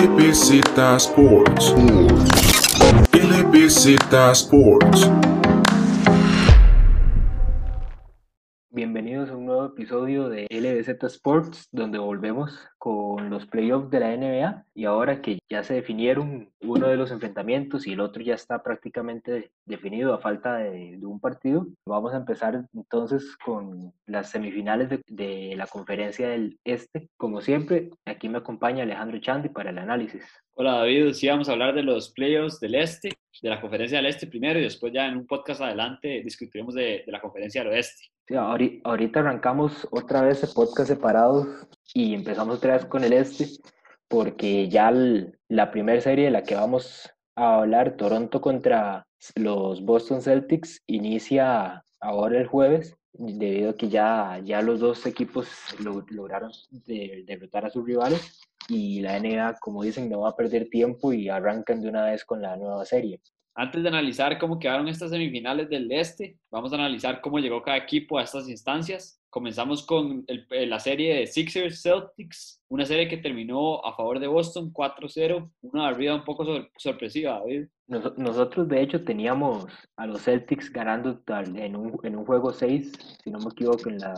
LBZ Sports. LBZ Sports. Bienvenidos a un nuevo episodio de LBZ Sports, donde volvemos con los playoffs de la NBA y ahora que ya se definieron uno de los enfrentamientos y el otro ya está prácticamente definido a falta de, de un partido, vamos a empezar entonces con las semifinales de, de, la conferencia del Este. Como siempre, aquí me acompaña Alejandro Chandi para el análisis. Hola David, sí vamos a hablar de los playoffs del Este, de la conferencia del Este primero y después ya en un podcast adelante discutiremos de, de la conferencia del Oeste. Sí, ahorita arrancamos otra vez el podcast separados y empezamos otra vez con el Este porque ya la primera serie de la que vamos a hablar, Toronto contra los Boston Celtics, inicia ahora el jueves, debido a que ya, ya los dos equipos lo, lograron de, derrotar a sus rivales y la NBA, como dicen, no va a perder tiempo y arrancan de una vez con la nueva serie. Antes de analizar cómo quedaron estas semifinales del Este, vamos a analizar cómo llegó cada equipo a estas instancias. Comenzamos con el, la serie de Sixers Celtics, una serie que terminó a favor de Boston 4-0, una arriba un poco sor sorpresiva, David. Nos, nosotros, de hecho, teníamos a los Celtics ganando en un, en un juego 6, si no me equivoco, en, la,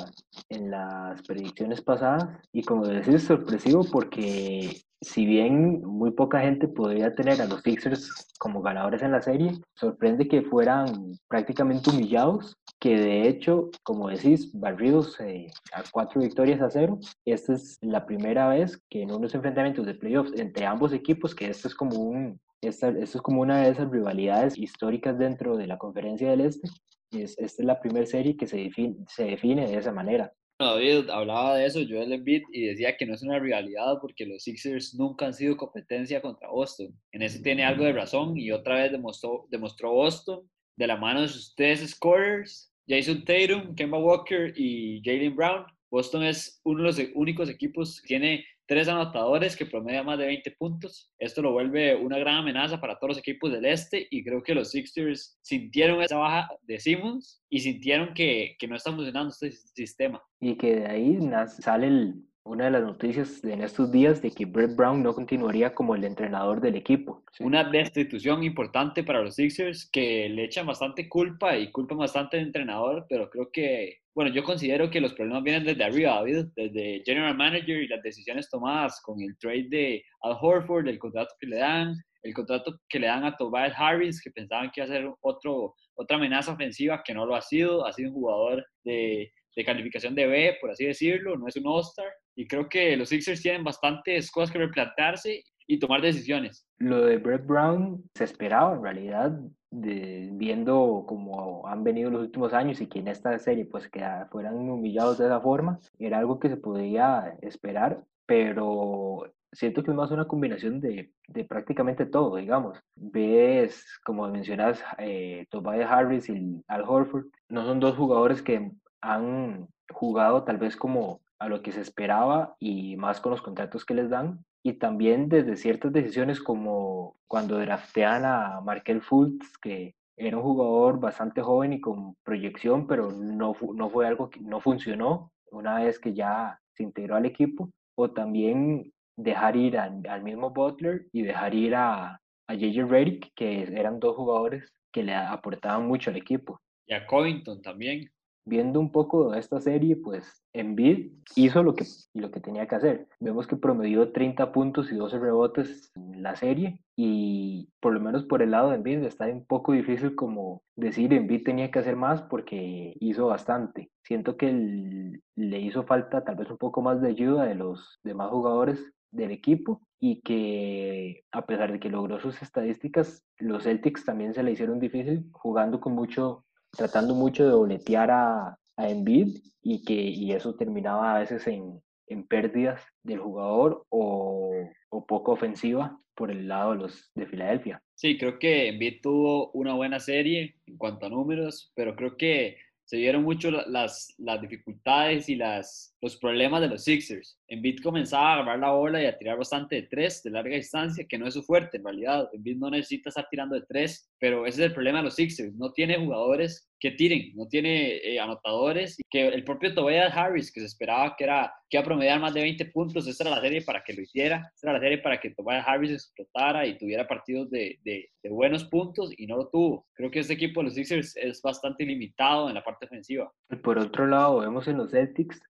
en las predicciones pasadas. Y como decís, sorpresivo porque si bien muy poca gente podría tener a los Sixers como ganadores en la serie, sorprende que fueran prácticamente humillados, que de hecho, como decís, barridos eh, a cuatro victorias a cero. Esta es la primera vez que en unos enfrentamientos de playoffs entre ambos equipos, que esto es como un... Esta, esto es como una de esas rivalidades históricas dentro de la conferencia del Este. Es, esta es la primera serie que se define, se define de esa manera. David hablaba de eso, Joel Embiid, y decía que no es una rivalidad porque los Sixers nunca han sido competencia contra Boston. En eso tiene algo de razón y otra vez demostró, demostró Boston de la mano de sus tres scorers, Jason Tatum, Kemba Walker y Jalen Brown. Boston es uno de los únicos equipos que tiene tres anotadores que promedia más de 20 puntos. Esto lo vuelve una gran amenaza para todos los equipos del este y creo que los Sixers sintieron esa baja de Simmons y sintieron que, que no está funcionando este sistema. Y que de ahí sale el, una de las noticias en estos días de que Brett Brown no continuaría como el entrenador del equipo. Una destitución importante para los Sixers que le echan bastante culpa y culpan bastante al entrenador, pero creo que bueno, yo considero que los problemas vienen desde arriba, David, desde General Manager y las decisiones tomadas con el trade de Al Horford, el contrato que le dan, el contrato que le dan a Tobias Harris, que pensaban que iba a ser otro, otra amenaza ofensiva, que no lo ha sido, ha sido un jugador de, de calificación de B, por así decirlo, no es un All-Star, y creo que los Sixers tienen bastantes cosas que replantearse y tomar decisiones. Lo de Brett Brown se esperaba en realidad, de, viendo cómo han venido los últimos años y que en esta serie pues que fueran humillados de esa forma, era algo que se podía esperar, pero siento que es más una combinación de, de prácticamente todo, digamos. Ves, como mencionas, eh, Tobias Harris y Al Horford, no son dos jugadores que han jugado tal vez como a lo que se esperaba y más con los contratos que les dan, y también desde ciertas decisiones como cuando draftean a Markel Fultz, que era un jugador bastante joven y con proyección, pero no, no fue algo que no funcionó una vez que ya se integró al equipo, o también dejar ir al mismo Butler y dejar ir a, a JJ Redick, que eran dos jugadores que le aportaban mucho al equipo. Y a Covington también viendo un poco de esta serie, pues Embiid hizo lo que, lo que tenía que hacer. Vemos que promedió 30 puntos y 12 rebotes en la serie y por lo menos por el lado de Embiid está un poco difícil como decir Embiid tenía que hacer más porque hizo bastante. Siento que le hizo falta tal vez un poco más de ayuda de los demás jugadores del equipo y que a pesar de que logró sus estadísticas, los Celtics también se le hicieron difícil jugando con mucho tratando mucho de dobletear a, a Embiid y que y eso terminaba a veces en, en pérdidas del jugador o, o, poco ofensiva por el lado de los de Filadelfia. Sí, creo que Embiid tuvo una buena serie en cuanto a números, pero creo que se vieron mucho las, las dificultades y las, los problemas de los Sixers. Embiid comenzaba a agarrar la bola y a tirar bastante de tres de larga distancia, que no es su fuerte en realidad. Embiid no necesita estar tirando de tres, pero ese es el problema de los Sixers. No tiene jugadores que tiren, no tiene eh, anotadores. Que el propio Tobias Harris, que se esperaba que, era, que iba a promediar más de 20 puntos, esa era la serie para que lo hiciera. Esa era la serie para que Tobias Harris explotara y tuviera partidos de, de, de buenos puntos y no lo tuvo. Creo que este equipo de los Sixers es bastante limitado en la parte ofensiva. Por otro lado, vemos en los Celtics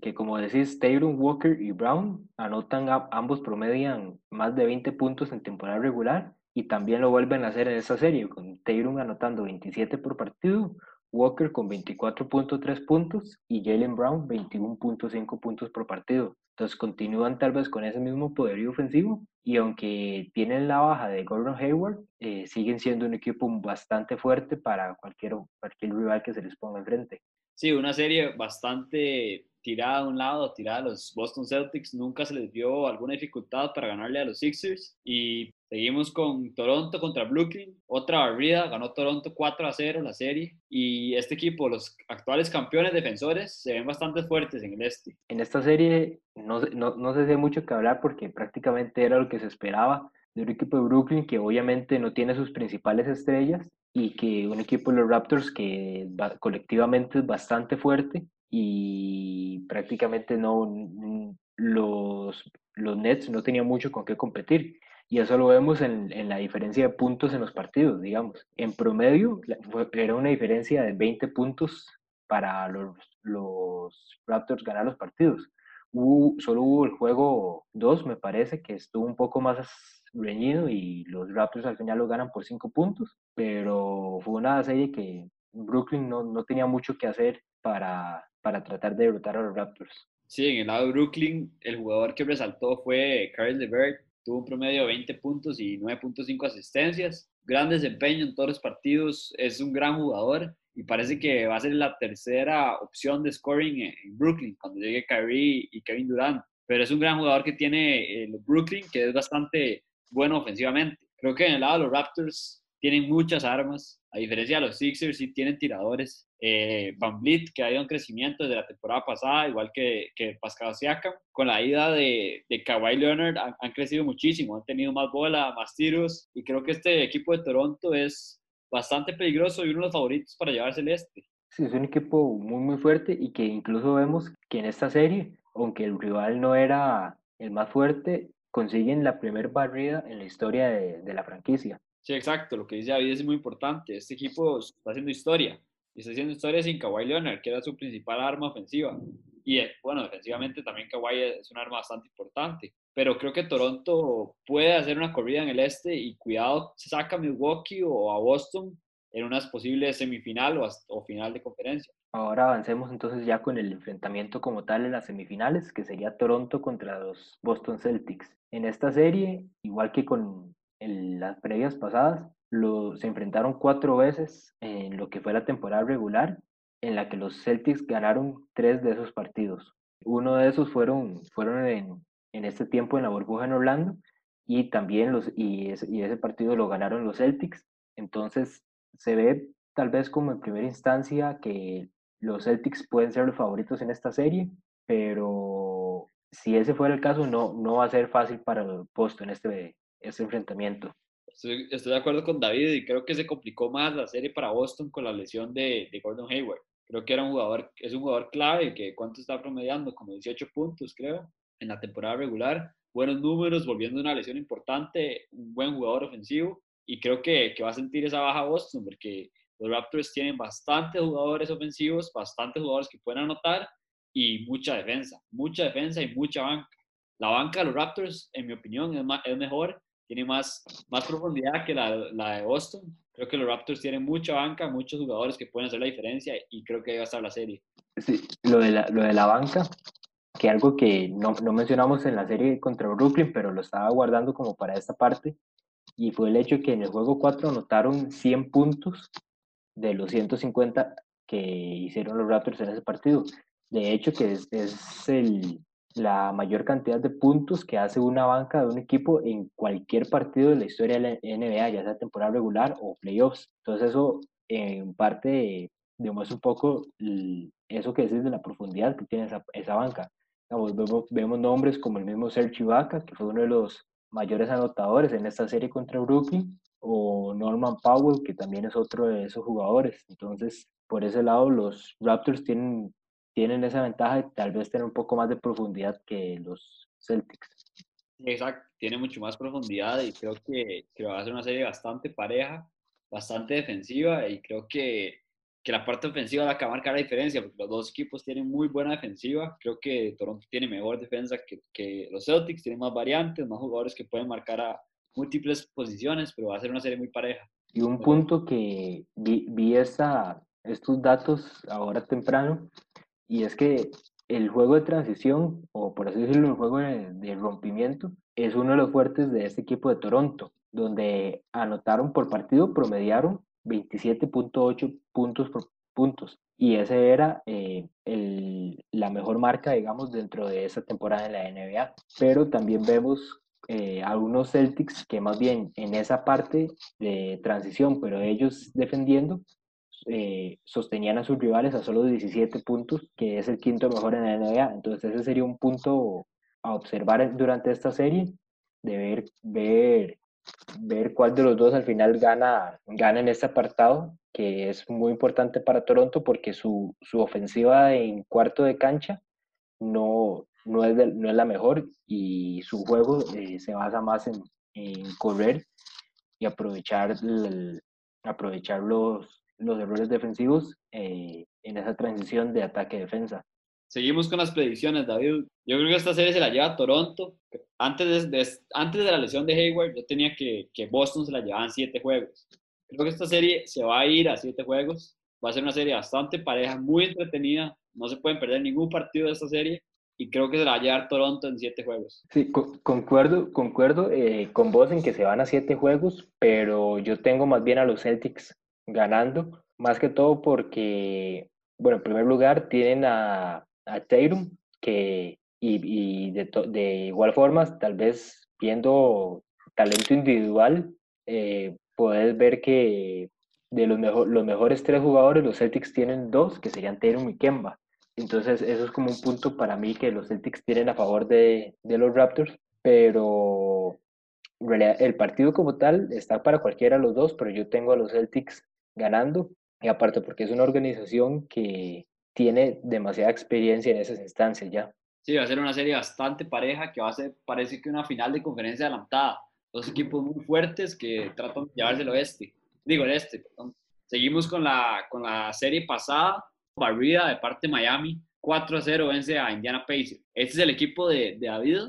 que como decís, Taylor Walker y Brown anotan, ambos promedian más de 20 puntos en temporada regular y también lo vuelven a hacer en esta serie, con Taylor anotando 27 por partido, Walker con 24.3 puntos y Jalen Brown 21.5 puntos por partido. Entonces continúan tal vez con ese mismo poderío ofensivo y aunque tienen la baja de Gordon Hayward, eh, siguen siendo un equipo bastante fuerte para cualquier, cualquier rival que se les ponga enfrente. Sí, una serie bastante tirada a un lado, tirada a los Boston Celtics. Nunca se les dio alguna dificultad para ganarle a los Sixers. Y seguimos con Toronto contra Brooklyn. Otra barrida, ganó Toronto 4 a 0 la serie. Y este equipo, los actuales campeones defensores, se ven bastante fuertes en el este. En esta serie no, no, no se sé mucho que hablar porque prácticamente era lo que se esperaba de un equipo de Brooklyn que obviamente no tiene sus principales estrellas y que un equipo de los Raptors que colectivamente es bastante fuerte y prácticamente no los, los Nets no tenían mucho con qué competir. Y eso lo vemos en, en, la diferencia de puntos en los partidos, digamos. En promedio era una diferencia de 20 puntos para los, los Raptors ganar los partidos. solo hubo el juego 2, me parece, que estuvo un poco más reñido y los Raptors al final lo ganan por cinco puntos, pero fue una serie que Brooklyn no, no tenía mucho que hacer para, para tratar de derrotar a los Raptors. Sí, en el lado de Brooklyn, el jugador que resaltó fue Carl LeVert, tuvo un promedio de 20 puntos y 9.5 asistencias, gran desempeño en todos los partidos, es un gran jugador y parece que va a ser la tercera opción de scoring en Brooklyn cuando llegue Kyrie y Kevin Durant. Pero es un gran jugador que tiene el Brooklyn, que es bastante bueno ofensivamente. Creo que en el lado de los Raptors tienen muchas armas, a diferencia de los Sixers, sí tienen tiradores. Eh, Van Vliet, que ha ido en crecimiento desde la temporada pasada, igual que, que Pascal Siakam. Con la ida de, de Kawhi Leonard han, han, crecido muchísimo, han tenido más bola, más tiros, y creo que este equipo de Toronto es bastante peligroso y uno de los favoritos para llevarse el este. Sí, es un equipo muy, muy fuerte y que incluso vemos que en esta serie, aunque el rival no era el más fuerte, consiguen la primer barrida en la historia de, de, la franquicia. Sí, exacto, lo que dice David es muy importante. Este equipo está haciendo historia. Y está haciendo historia sin Kawhi Leonard, que era su principal arma ofensiva. Y eh, bueno, defensivamente también Kawhi es un arma bastante importante. Pero creo que Toronto puede hacer una corrida en el este y cuidado, se saca a Milwaukee o a Boston en unas posibles semifinal o, o final de conferencia. Ahora avancemos entonces ya con el enfrentamiento como tal en las semifinales, que sería Toronto contra los Boston Celtics. En esta serie, igual que con en las previas pasadas, lo, se enfrentaron cuatro veces en lo que fue la temporada regular, en la que los Celtics ganaron tres de esos partidos. Uno de esos fueron, fueron en, en este tiempo en la burbuja en Orlando y también los, y ese, y ese partido lo ganaron los Celtics. Entonces se ve tal vez como en primera instancia que los Celtics pueden ser los favoritos en esta serie, pero si ese fuera el caso, no, no va a ser fácil para el puesto en este, este enfrentamiento. Estoy, de acuerdo con David y creo que se complicó más la serie para Boston con la lesión de, Gordon Hayward. Creo que era un jugador, es un jugador clave que cuánto está promediando, como 18 puntos creo, en la temporada regular. Buenos números, volviendo una lesión importante, un buen jugador ofensivo y creo que, que va a sentir esa baja Boston porque los Raptors tienen bastantes jugadores ofensivos, bastantes jugadores que pueden anotar y mucha defensa, mucha defensa y mucha banca. La banca de los Raptors, en mi opinión, es, más, es mejor, tiene más, más profundidad que la, la, de Boston. Creo que los Raptors tienen mucha banca, muchos jugadores que pueden hacer la diferencia y creo que ahí va a estar la serie. Sí, lo de la, lo de la banca, que algo que no, no mencionamos en la serie contra Brooklyn, pero lo estaba guardando como para esta parte, y fue el hecho que en el juego 4 anotaron 100 puntos de los 150 que hicieron los Raptors en ese partido. De hecho, que es, es el, la mayor cantidad de puntos que hace una banca de un equipo en cualquier partido de la historia de la NBA, ya sea temporada regular o playoffs. Entonces eso en parte demuestra un poco eso que decís de la profundidad que tiene esa, esa banca. vemos, vemos, nombres como el mismo Sergio Ibaka, que fue uno de los mayores anotadores en esta serie contra Brooklyn, o Norman Powell, que también es otro de esos jugadores. Entonces, por ese lado, los Raptors tienen, tienen esa ventaja de tal vez tener un poco más de profundidad que los Celtics. Exacto, tiene mucho más profundidad y creo que, que va a ser una serie bastante pareja, bastante defensiva y creo que, que la parte ofensiva la que va a marcar la diferencia porque los dos equipos tienen muy buena defensiva. Creo que Toronto tiene mejor defensa que, que los Celtics, tiene más variantes, más jugadores que pueden marcar a múltiples posiciones, pero va a ser una serie muy pareja. Y un punto que vi, vi esta, estos datos ahora temprano, y es que el juego de transición, o por así decirlo, el juego de, rompimiento, es uno de los fuertes de este equipo de Toronto, donde anotaron por partido, promediaron 27.8 puntos por puntos. Y ese era eh, el, la mejor marca, digamos, dentro de esa temporada en la NBA. Pero también vemos eh, algunos Celtics que más bien en esa parte de transición, pero ellos defendiendo, eh, sostenían a sus rivales a solo 17 puntos, que es el quinto mejor en la NBA. Entonces ese sería un punto a observar durante esta serie, de ver, ver, ver cuál de los dos al final gana, gana en este apartado, que es muy importante para Toronto porque su, su ofensiva en cuarto de cancha no, no, es, no es la mejor y su juego eh, se basa más en, en correr y aprovechar, el, aprovechar los, los errores defensivos eh, en esa transición de ataque-defensa. Seguimos con las predicciones, David. Yo creo que esta serie se la lleva Toronto. Antes de, antes de la lesión de Hayward, yo tenía que, que Boston se la llevaban siete juegos. Creo que esta serie se va a ir a siete juegos. Va a ser una serie bastante pareja, muy entretenida. No se pueden perder ningún partido de esta serie. Y creo que se la va a llevar Toronto en siete juegos. Sí, concuerdo, concuerdo eh, con vos en que se van a siete juegos, pero yo tengo más bien a los Celtics ganando, más que todo porque, bueno, en primer lugar tienen a, a Tatum, que, y, y de, igual forma, tal vez viendo talento individual, eh, ver que de los, mejor, los mejores tres jugadores, los Celtics tienen dos, que serían Tatum y Kemba. Entonces, eso es como un punto para mí que los Celtics tienen a favor de, de los Raptors, pero en realidad el partido como tal está para cualquiera de los dos, pero yo tengo a los Celtics ganando, y aparte porque es una organización que tiene demasiada experiencia en esas instancias ya. Sí, va a ser una serie bastante pareja que va a ser, parece que una final de conferencia adelantada. Dos equipos muy fuertes que tratan de llevarse el oeste, digo el este, perdón. Seguimos con la, con la serie pasada, barrida de parte de Miami, 4 a 0 vence a Indiana Pacers. Este es el equipo de, de David,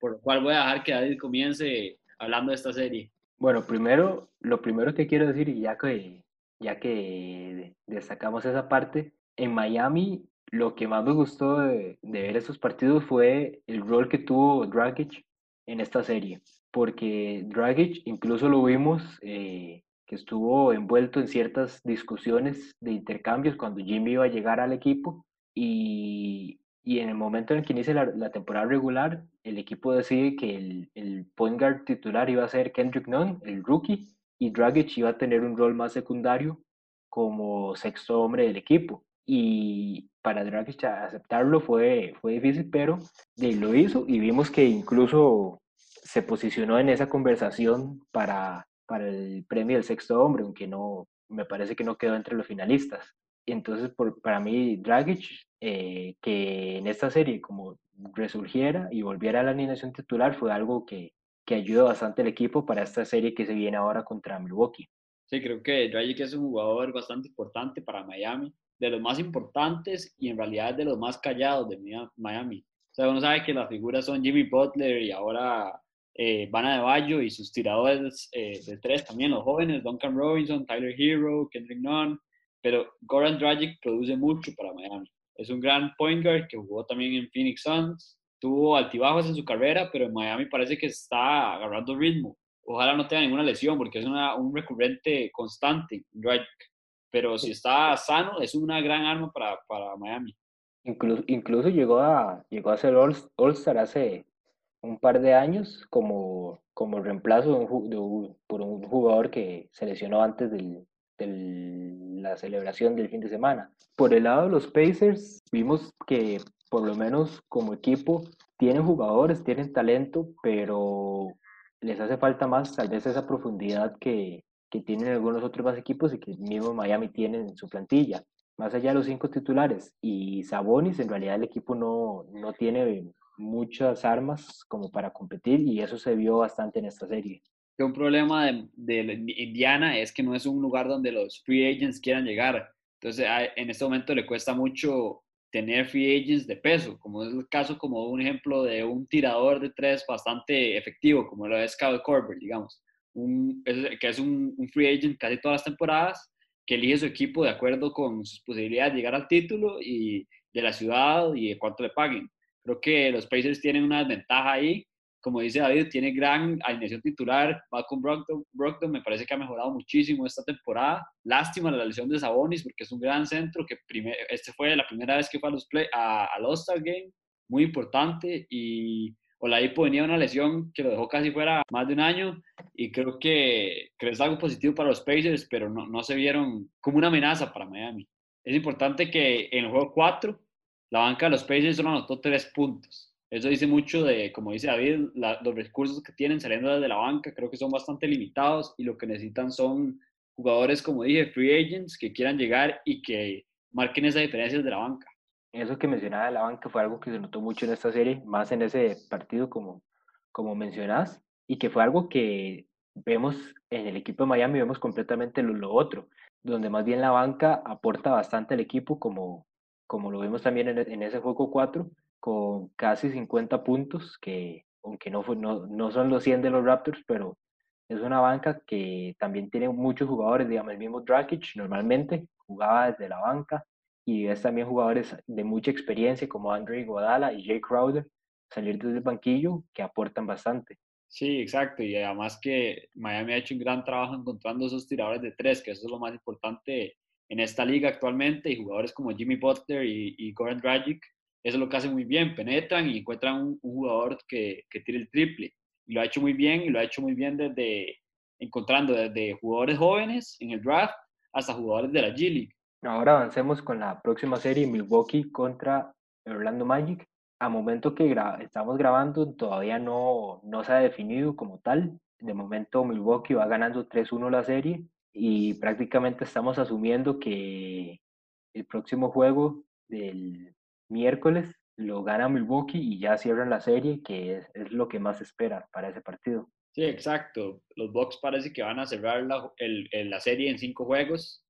por lo cual voy a dejar que David comience hablando de esta serie. Bueno, primero, lo primero que quiero decir, ya que ya que destacamos esa parte. En Miami, lo que más me gustó de, ver esos partidos fue el rol que tuvo Dragic en esta serie, porque Dragic incluso lo vimos eh, que estuvo envuelto en ciertas discusiones de intercambios cuando Jimmy iba a llegar al equipo y, y en el momento en el que inicia la, temporada regular, el equipo decide que el, el point guard titular iba a ser Kendrick Nunn, el rookie, y Dragic iba a tener un rol más secundario como sexto hombre del equipo. Y para Dragic aceptarlo fue, fue difícil, pero lo hizo y vimos que incluso se posicionó en esa conversación para, para el premio del sexto hombre, aunque no, me parece que no quedó entre los finalistas. Entonces, por, para mí, Dragic, eh, que en esta serie como resurgiera y volviera a la alineación titular, fue algo que, que ayuda bastante al equipo para esta serie que se viene ahora contra Milwaukee. Sí, creo que Dragic es un jugador bastante importante para Miami, de los más importantes y en realidad de los más callados de Miami. O sea, uno sabe que las figuras son Jimmy Butler y ahora eh, Bana de Bayo y sus tiradores eh, de tres también, los jóvenes, Duncan Robinson, Tyler Hero, Kendrick Nunn, pero Goran Dragic produce mucho para Miami. Es un gran point guard que jugó también en Phoenix Suns, tuvo altibajos en su carrera, pero en Miami parece que está agarrando ritmo. Ojalá no tenga ninguna lesión, porque es una, un recurrente constante, Pero si está sano, es una gran arma para, para Miami. Incluso, incluso llegó, a, llegó a ser All-Star hace un par de años como, como reemplazo de un, de un, por un jugador que se lesionó antes del, la celebración del fin de semana. Por el lado de los Pacers, vimos que por lo menos como equipo tienen jugadores, tienen talento, pero les hace falta más tal vez esa profundidad que, que tienen algunos otros más equipos y que mismo Miami tiene en su plantilla. Más allá de los cinco titulares y Sabonis, en realidad el equipo no, no tiene muchas armas como para competir y eso se vio bastante en esta serie. Un problema de, de, Indiana es que no es un lugar donde los free agents quieran llegar. Entonces, en este momento le cuesta mucho tener free agents de peso, como es el caso como un ejemplo de un tirador de tres bastante efectivo, como lo es Kyle Korver, digamos, un, que es un, un free agent casi todas las temporadas, que elige su equipo de acuerdo con sus posibilidades de llegar al título y de la ciudad y de cuánto le paguen. Creo que los Pacers tienen una desventaja ahí. Como dice David, tiene gran alineación titular. Malcolm Brogdon, Brogdon me parece que ha mejorado muchísimo esta temporada. Lástima la lesión de Sabonis porque es un gran centro que este fue la primera vez que fue a los play, a, al All-Star Game. Muy importante y Oladipo venía una lesión que lo dejó casi fuera más de un año y creo que, creo que es algo positivo para los Pacers, pero no, no se vieron como una amenaza para Miami. Es importante que en el juego 4 la banca de los Pacers solo anotó tres puntos. Eso dice mucho de, como dice David, los recursos que tienen saliendo desde la banca, creo que son bastante limitados y lo que necesitan son jugadores, como dije, free agents que quieran llegar y que marquen esa diferencia desde la banca. Eso que mencionaba de la banca fue algo que se notó mucho en esta serie, más en ese partido como, como mencionás, y que fue algo que vemos en el equipo de Miami, vemos completamente lo, otro, donde más bien la banca aporta bastante al equipo como, como lo vimos también en, ese juego 4, con casi 50 puntos, que aunque no, no, no son los 100 de los Raptors, pero es una banca que también tiene muchos jugadores, digamos, el mismo Drakic normalmente jugaba desde la banca y es también jugadores de mucha experiencia como Andre Iguodala y Jay Crowder salir desde el banquillo que aportan bastante. Sí, exacto, y además que Miami ha hecho un gran trabajo encontrando esos tiradores de tres, que eso es lo más importante en esta liga actualmente y jugadores como Jimmy Butler y, y Goran Dragic, eso es lo que hacen muy bien, penetran y encuentran un, jugador que, que tire el triple. Y lo ha hecho muy bien y lo ha hecho muy bien desde encontrando desde jugadores jóvenes en el draft hasta jugadores de la G League. Ahora avancemos con la próxima serie, Milwaukee contra Orlando Magic. A momento que estamos grabando todavía no, no se ha definido como tal. De momento Milwaukee va ganando 3-1 la serie y prácticamente estamos asumiendo que el próximo juego del miércoles lo gana Milwaukee y ya cierran la serie, que es, lo que más espera para ese partido. Sí, exacto. Los Bucks parece que van a cerrar la, serie en cinco juegos.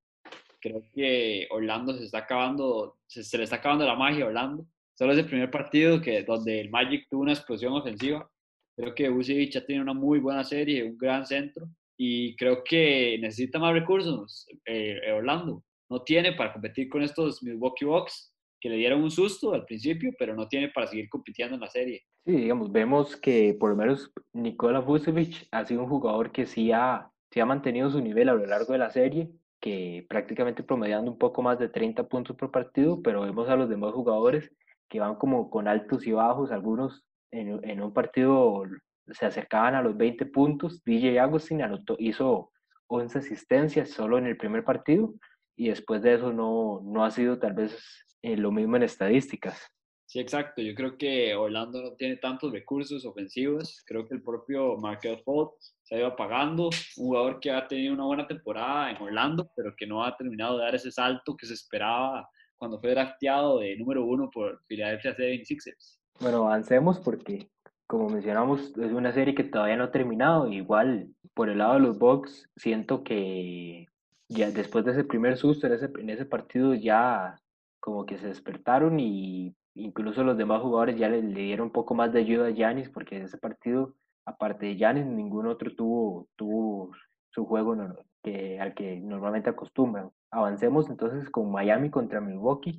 Creo que Orlando se está acabando, se, le está acabando la magia a Orlando. Solo es el primer partido que, donde el Magic tuvo una explosión ofensiva. Creo que Vucevic ha tenido una muy buena serie, un gran centro y creo que necesita más recursos eh, Orlando. No tiene para competir con estos Milwaukee Bucks que le dieron un susto al principio, pero no tiene para seguir compitiendo en la serie. Sí, digamos, vemos que por lo menos Nikola Vucevic ha sido un jugador que sí ha, sí ha mantenido su nivel a lo largo de la serie, que prácticamente promediando un poco más de 30 puntos por partido, pero vemos a los demás jugadores que van como con altos y bajos, algunos en, en un partido se acercaban a los 20 puntos. DJ Agustín anotó, hizo 11 asistencias solo en el primer partido y después de eso no, no ha sido tal vez eh, lo mismo en estadísticas. Sí, exacto. Yo creo que Orlando no tiene tantos recursos ofensivos. Creo que el propio Markel Fultz se ha ido apagando. Un jugador que ha tenido una buena temporada en Orlando, pero que no ha terminado de dar ese salto que se esperaba cuando fue drafteado de número uno por Philadelphia 76ers. Bueno, avancemos porque como mencionamos, es una serie que todavía no ha terminado. Igual, por el lado de los Bucks, siento que ya después de ese primer susto en ese, en ese partido ya como que se despertaron y incluso los demás jugadores ya le, dieron un poco más de ayuda a Yanis porque en ese partido, aparte de Yanis, ningún otro tuvo, tuvo su juego que, al que normalmente acostumbran. Avancemos entonces con Miami contra Milwaukee,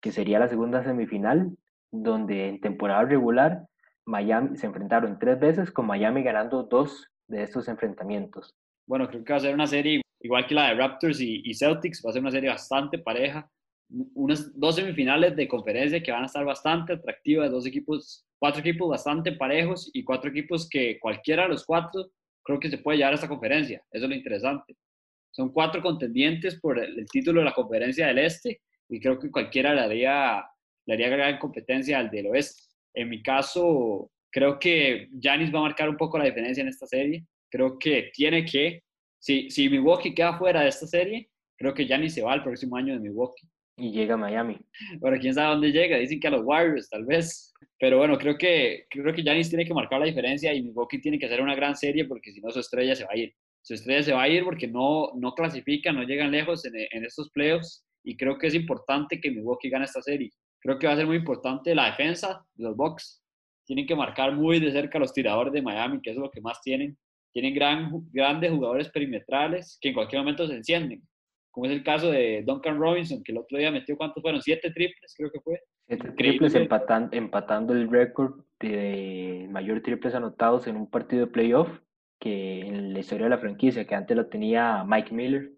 que sería la segunda semifinal, donde en temporada regular Miami se enfrentaron tres veces, con Miami ganando dos de estos enfrentamientos. Bueno, creo que va a ser una serie igual que la de Raptors y, Celtics, va a ser una serie bastante pareja. Unas dos semifinales de conferencia que van a estar bastante atractivas, dos equipos, cuatro equipos bastante parejos y cuatro equipos que cualquiera de los cuatro creo que se puede llevar a esta conferencia. Eso es lo interesante. son cuatro contendientes por el, el título de la conferencia del Este y creo que cualquiera le haría, le haría gran competencia al del Oeste. En mi caso, creo que Giannis va a marcar un poco la diferencia en esta serie. Creo que tiene que, si, si Milwaukee queda fuera de esta serie, creo que Giannis se va el próximo año de Milwaukee. Y llega a Miami. Pero quién sabe dónde llega. Dicen que a los Warriors, tal vez. Pero bueno, creo que, creo que Giannis tiene que marcar la diferencia y Milwaukee tiene que hacer una gran serie porque si no su estrella se va a ir. Su estrella se va a ir porque no, no clasifican, no llegan lejos en, en estos playoffs y creo que es importante que Milwaukee gane esta serie. Creo que va a ser muy importante la defensa de los Bucks. Tienen que marcar muy de cerca a los tiradores de Miami, que es lo que más tienen. Tienen gran, grandes jugadores perimetrales que en cualquier momento se encienden, como es el caso de Duncan Robinson, que el otro día metió, ¿cuántos fueron? Siete triples, creo que fue. Siete triples empatan, empatando el récord de mayor triples anotados en un partido de playoff que en la historia de la franquicia, que antes lo tenía Mike Miller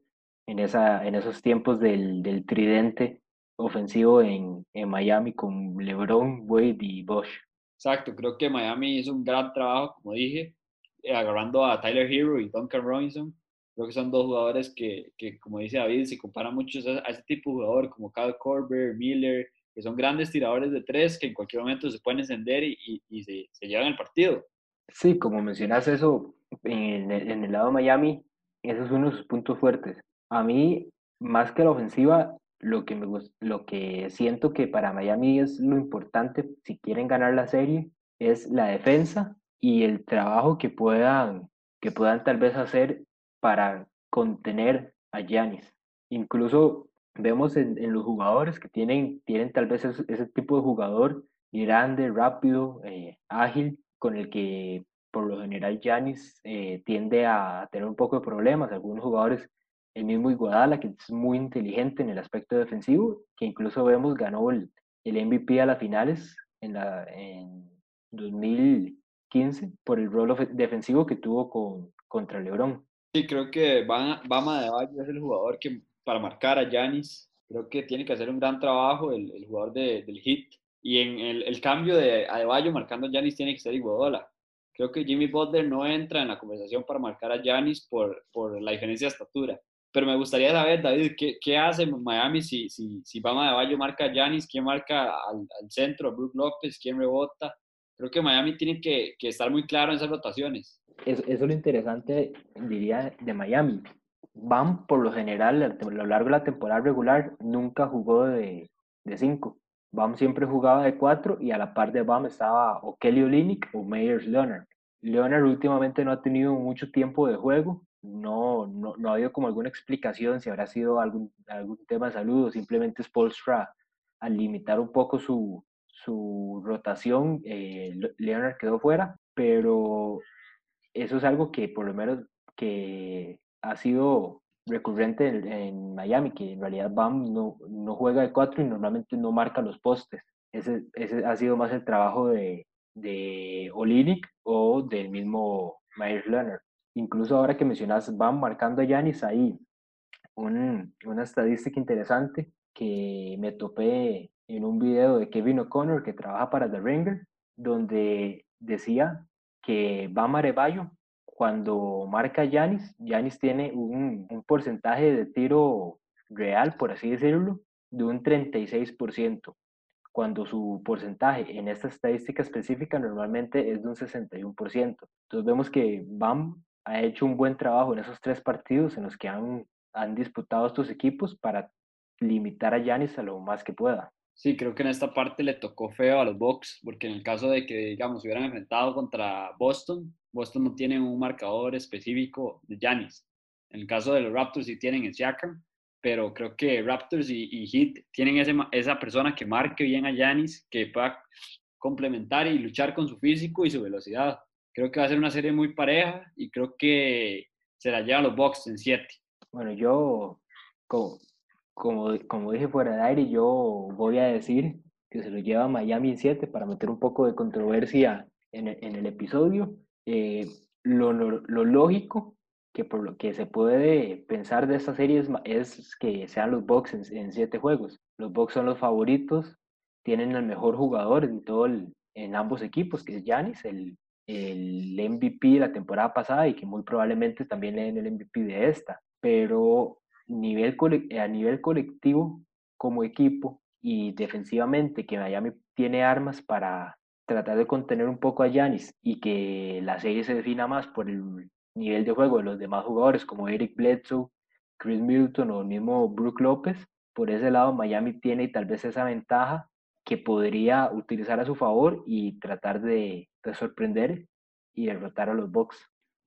en, esa, en esos tiempos del, del tridente ofensivo en, en, Miami con LeBron, Wade y Bosch. Exacto, creo que Miami hizo un gran trabajo, como dije, eh, agarrando a Tyler Hero y Duncan Robinson. Creo que son dos jugadores que, que como dice David, se comparan mucho a ese tipo de jugador como Kyle Korver, Miller, que son grandes tiradores de tres que en cualquier momento se pueden encender y, y, y se, se, llevan el partido. Sí, como mencionas eso, en el, en el lado de Miami, esos son uno de sus puntos fuertes. A mí, más que la ofensiva, lo que, me, lo que siento que para Miami es lo importante si quieren ganar la serie es la defensa y el trabajo que puedan, que puedan tal vez hacer para contener a Giannis. Incluso vemos en, en, los jugadores que tienen, tienen tal vez ese, ese tipo de jugador grande, rápido, eh, ágil, con el que por lo general Giannis eh, tiende a tener un poco de problemas. Algunos jugadores el mismo Iguadala, que es muy inteligente en el aspecto defensivo, que incluso vemos ganó el, el MVP a las finales en, la, en 2015 por el rol defensivo que tuvo con, contra LeBron. Sí, creo que Bama de Bayo es el jugador que para marcar a Yanis, creo que tiene que hacer un gran trabajo el, el jugador de, del hit. Y en el, el cambio de Adebayo marcando a Yanis tiene que ser Iguodala. Creo que Jimmy Butler no entra en la conversación para marcar a Yanis por, por la diferencia de estatura pero me gustaría saber, David, ¿qué, qué hace Miami si, si, si Bama de Bayo marca a Giannis? ¿Quién marca al, al, centro? ¿Brook López? ¿Quién rebota? Creo que Miami tiene que, estar muy claro en esas rotaciones. Eso, es lo interesante, diría, de Miami. Bam, por lo general, a lo largo de la temporada regular, nunca jugó de, de cinco. Bam siempre jugaba de cuatro y a la par de Bam estaba o Kelly Olynyk o Meyers Leonard. Leonard últimamente no ha tenido mucho tiempo de juego no, no, no, ha habido como alguna explicación si habrá sido algún, algún tema de salud o simplemente Spolstra al limitar un poco su, su rotación, eh, Leonard quedó fuera, pero eso es algo que por lo menos que ha sido recurrente en, Miami, que en realidad Bam no, no, juega de cuatro y normalmente no marca los postes. Ese, ese ha sido más el trabajo de, de Olinik o del mismo Myers Leonard. Incluso ahora que mencionas, van marcando a Yanis ahí un, una estadística interesante que me topé en un video de Kevin O'Connor que trabaja para The Ringer, donde decía que Bam Arevallo, cuando marca Yanis, Yanis tiene un, un porcentaje de tiro real, por así decirlo, de un 36%, cuando su porcentaje en esta estadística específica normalmente es de un 61%. Entonces vemos que Bam ha hecho un buen trabajo en esos tres partidos en los que han, han disputado estos equipos para limitar a Yanis a lo más que pueda. Sí, creo que en esta parte le tocó feo a los Bucks, porque en el caso de que, digamos, hubieran enfrentado contra Boston, Boston no tiene un marcador específico de Yanis. En el caso de los Raptors sí tienen el Siakam, pero creo que Raptors y, Heat tienen ese, esa persona que marque bien a Yanis, que pueda complementar y luchar con su físico y su velocidad. Creo que va a ser una serie muy pareja y creo que se la llevan los Bucks en 7. Bueno, yo, como, como, como, dije fuera de aire, yo voy a decir que se lo lleva Miami en 7 para meter un poco de controversia en el, en el episodio. Eh, lo, lo, lógico que por lo que se puede pensar de esta serie es, es que sean los Bucks en 7 juegos. Los Bucks son los favoritos, tienen el mejor jugador en todo en ambos equipos, que es Giannis, el el MVP de la temporada pasada y que muy probablemente también le den el MVP de esta. pero nivel a nivel colectivo como equipo y defensivamente que Miami tiene armas para tratar de contener un poco a Giannis y que la serie se defina más por el nivel de juego de los demás jugadores como Eric Bledsoe, Chris Milton o el mismo Brook López, por ese lado Miami tiene tal vez esa ventaja que podría utilizar a su favor y tratar de, de sorprender y derrotar a los Bucks.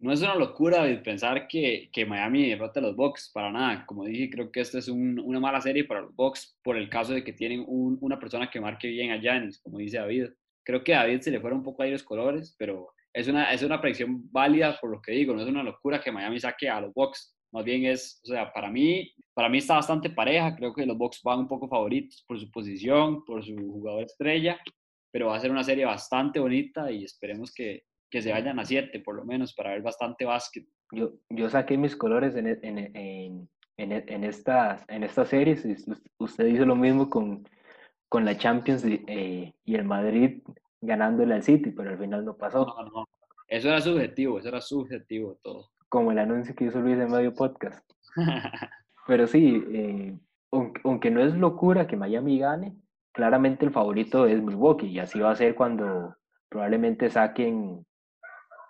No es una locura pensar que, que Miami derrote a los Bucks, para nada. Como dije, creo que esta es una mala serie para los Bucks por el caso de que tienen una persona que marque bien a Giannis, como dice David. Creo que a David se le fueron un poco ahí los colores, pero es una, es una predicción válida por lo que digo. No es una locura que Miami saque a los Bucks. Más bien es, o sea, para mí, para mí está bastante pareja. Creo que los Bucks van un poco favoritos por su posición, por su jugador estrella, pero va a ser una serie bastante bonita y esperemos que, que se vayan a siete, por lo menos, para ver bastante básquet. Yo, yo saqué mis colores en, en, en, en, en estas, en estas series. Usted hizo lo mismo con, con la Champions eh, y el Madrid ganándole al City, pero al final no pasó. No, no. Eso era subjetivo, eso era subjetivo todo como el anuncio que hizo Luis en medio podcast. Pero sí, eh, aunque, no es locura que Miami gane, claramente el favorito es Milwaukee y así va a ser cuando probablemente saquen,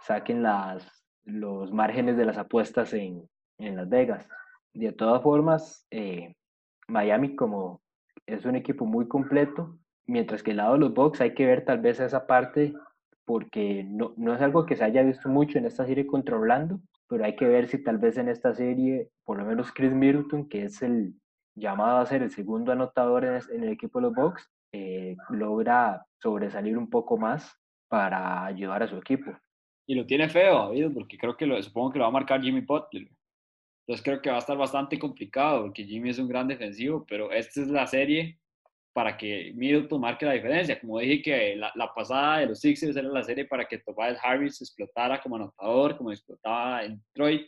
saquen las, los márgenes de las apuestas en, en Las Vegas. De todas formas, eh, Miami como es un equipo muy completo, mientras que el lado de los Bucks hay que ver tal vez esa parte porque no, no es algo que se haya visto mucho en esta serie contra Orlando, pero hay que ver si tal vez en esta serie, por lo menos Chris Middleton, que es el llamado a ser el segundo anotador en, el equipo de los Bucks, eh, logra sobresalir un poco más para ayudar a su equipo. Y lo tiene feo, David, porque creo que lo, supongo que lo va a marcar Jimmy Butler. Entonces creo que va a estar bastante complicado, porque Jimmy es un gran defensivo, pero esta es la serie para que Middleton marque la diferencia. Como dije que la, pasada de los Sixers era la serie para que Tobias Harris explotara como anotador, como explotaba en Detroit.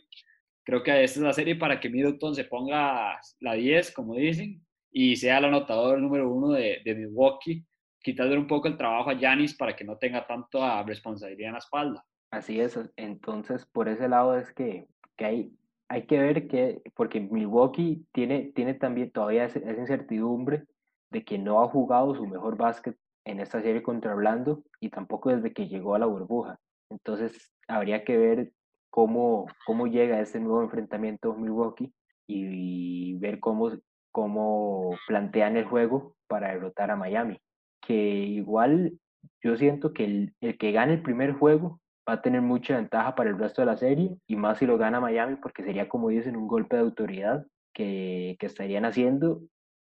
Creo que esta es la serie para que Middleton se ponga la 10, como dicen, y sea el anotador número uno de, de Milwaukee, quitarle un poco el trabajo a Yanis para que no tenga tanta responsabilidad en la espalda. Así es, entonces por ese lado es que, que hay, hay que ver que, porque Milwaukee tiene, tiene también todavía esa incertidumbre de que no ha jugado su mejor básquet en esta serie contra Orlando y tampoco desde que llegó a la burbuja. Entonces habría que ver cómo, cómo llega este nuevo enfrentamiento Milwaukee y, ver cómo, cómo plantean el juego para derrotar a Miami. Que igual yo siento que el, el que gane el primer juego va a tener mucha ventaja para el resto de la serie y más si lo gana Miami porque sería como dicen un golpe de autoridad que, que estarían haciendo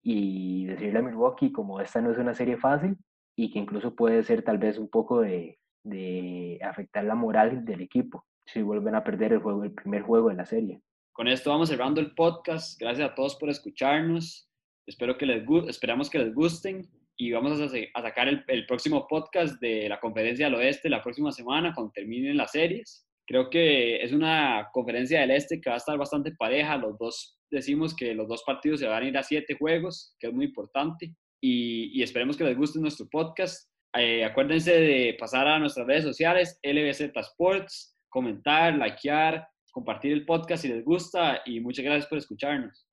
y decirle a Milwaukee como esta no es una serie fácil y que incluso puede ser tal vez un poco de, de afectar la moral del equipo si vuelven a perder el juego, el primer juego de la serie. Con esto vamos cerrando el podcast. Gracias a todos por escucharnos. Espero que les esperamos que les gusten y vamos a, a sacar el, el, próximo podcast de la conferencia del oeste la próxima semana cuando terminen las series. Creo que es una conferencia del este que va a estar bastante pareja. Los dos decimos que los dos partidos se van a ir a siete juegos, que es muy importante. Y, esperemos que les guste nuestro podcast. Eh, acuérdense de pasar a nuestras redes sociales, LBZ Sports, comentar, likear, compartir el podcast si les gusta y muchas gracias por escucharnos.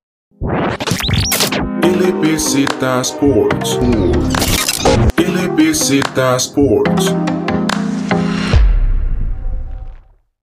LBZ Sports. LBZ Sports.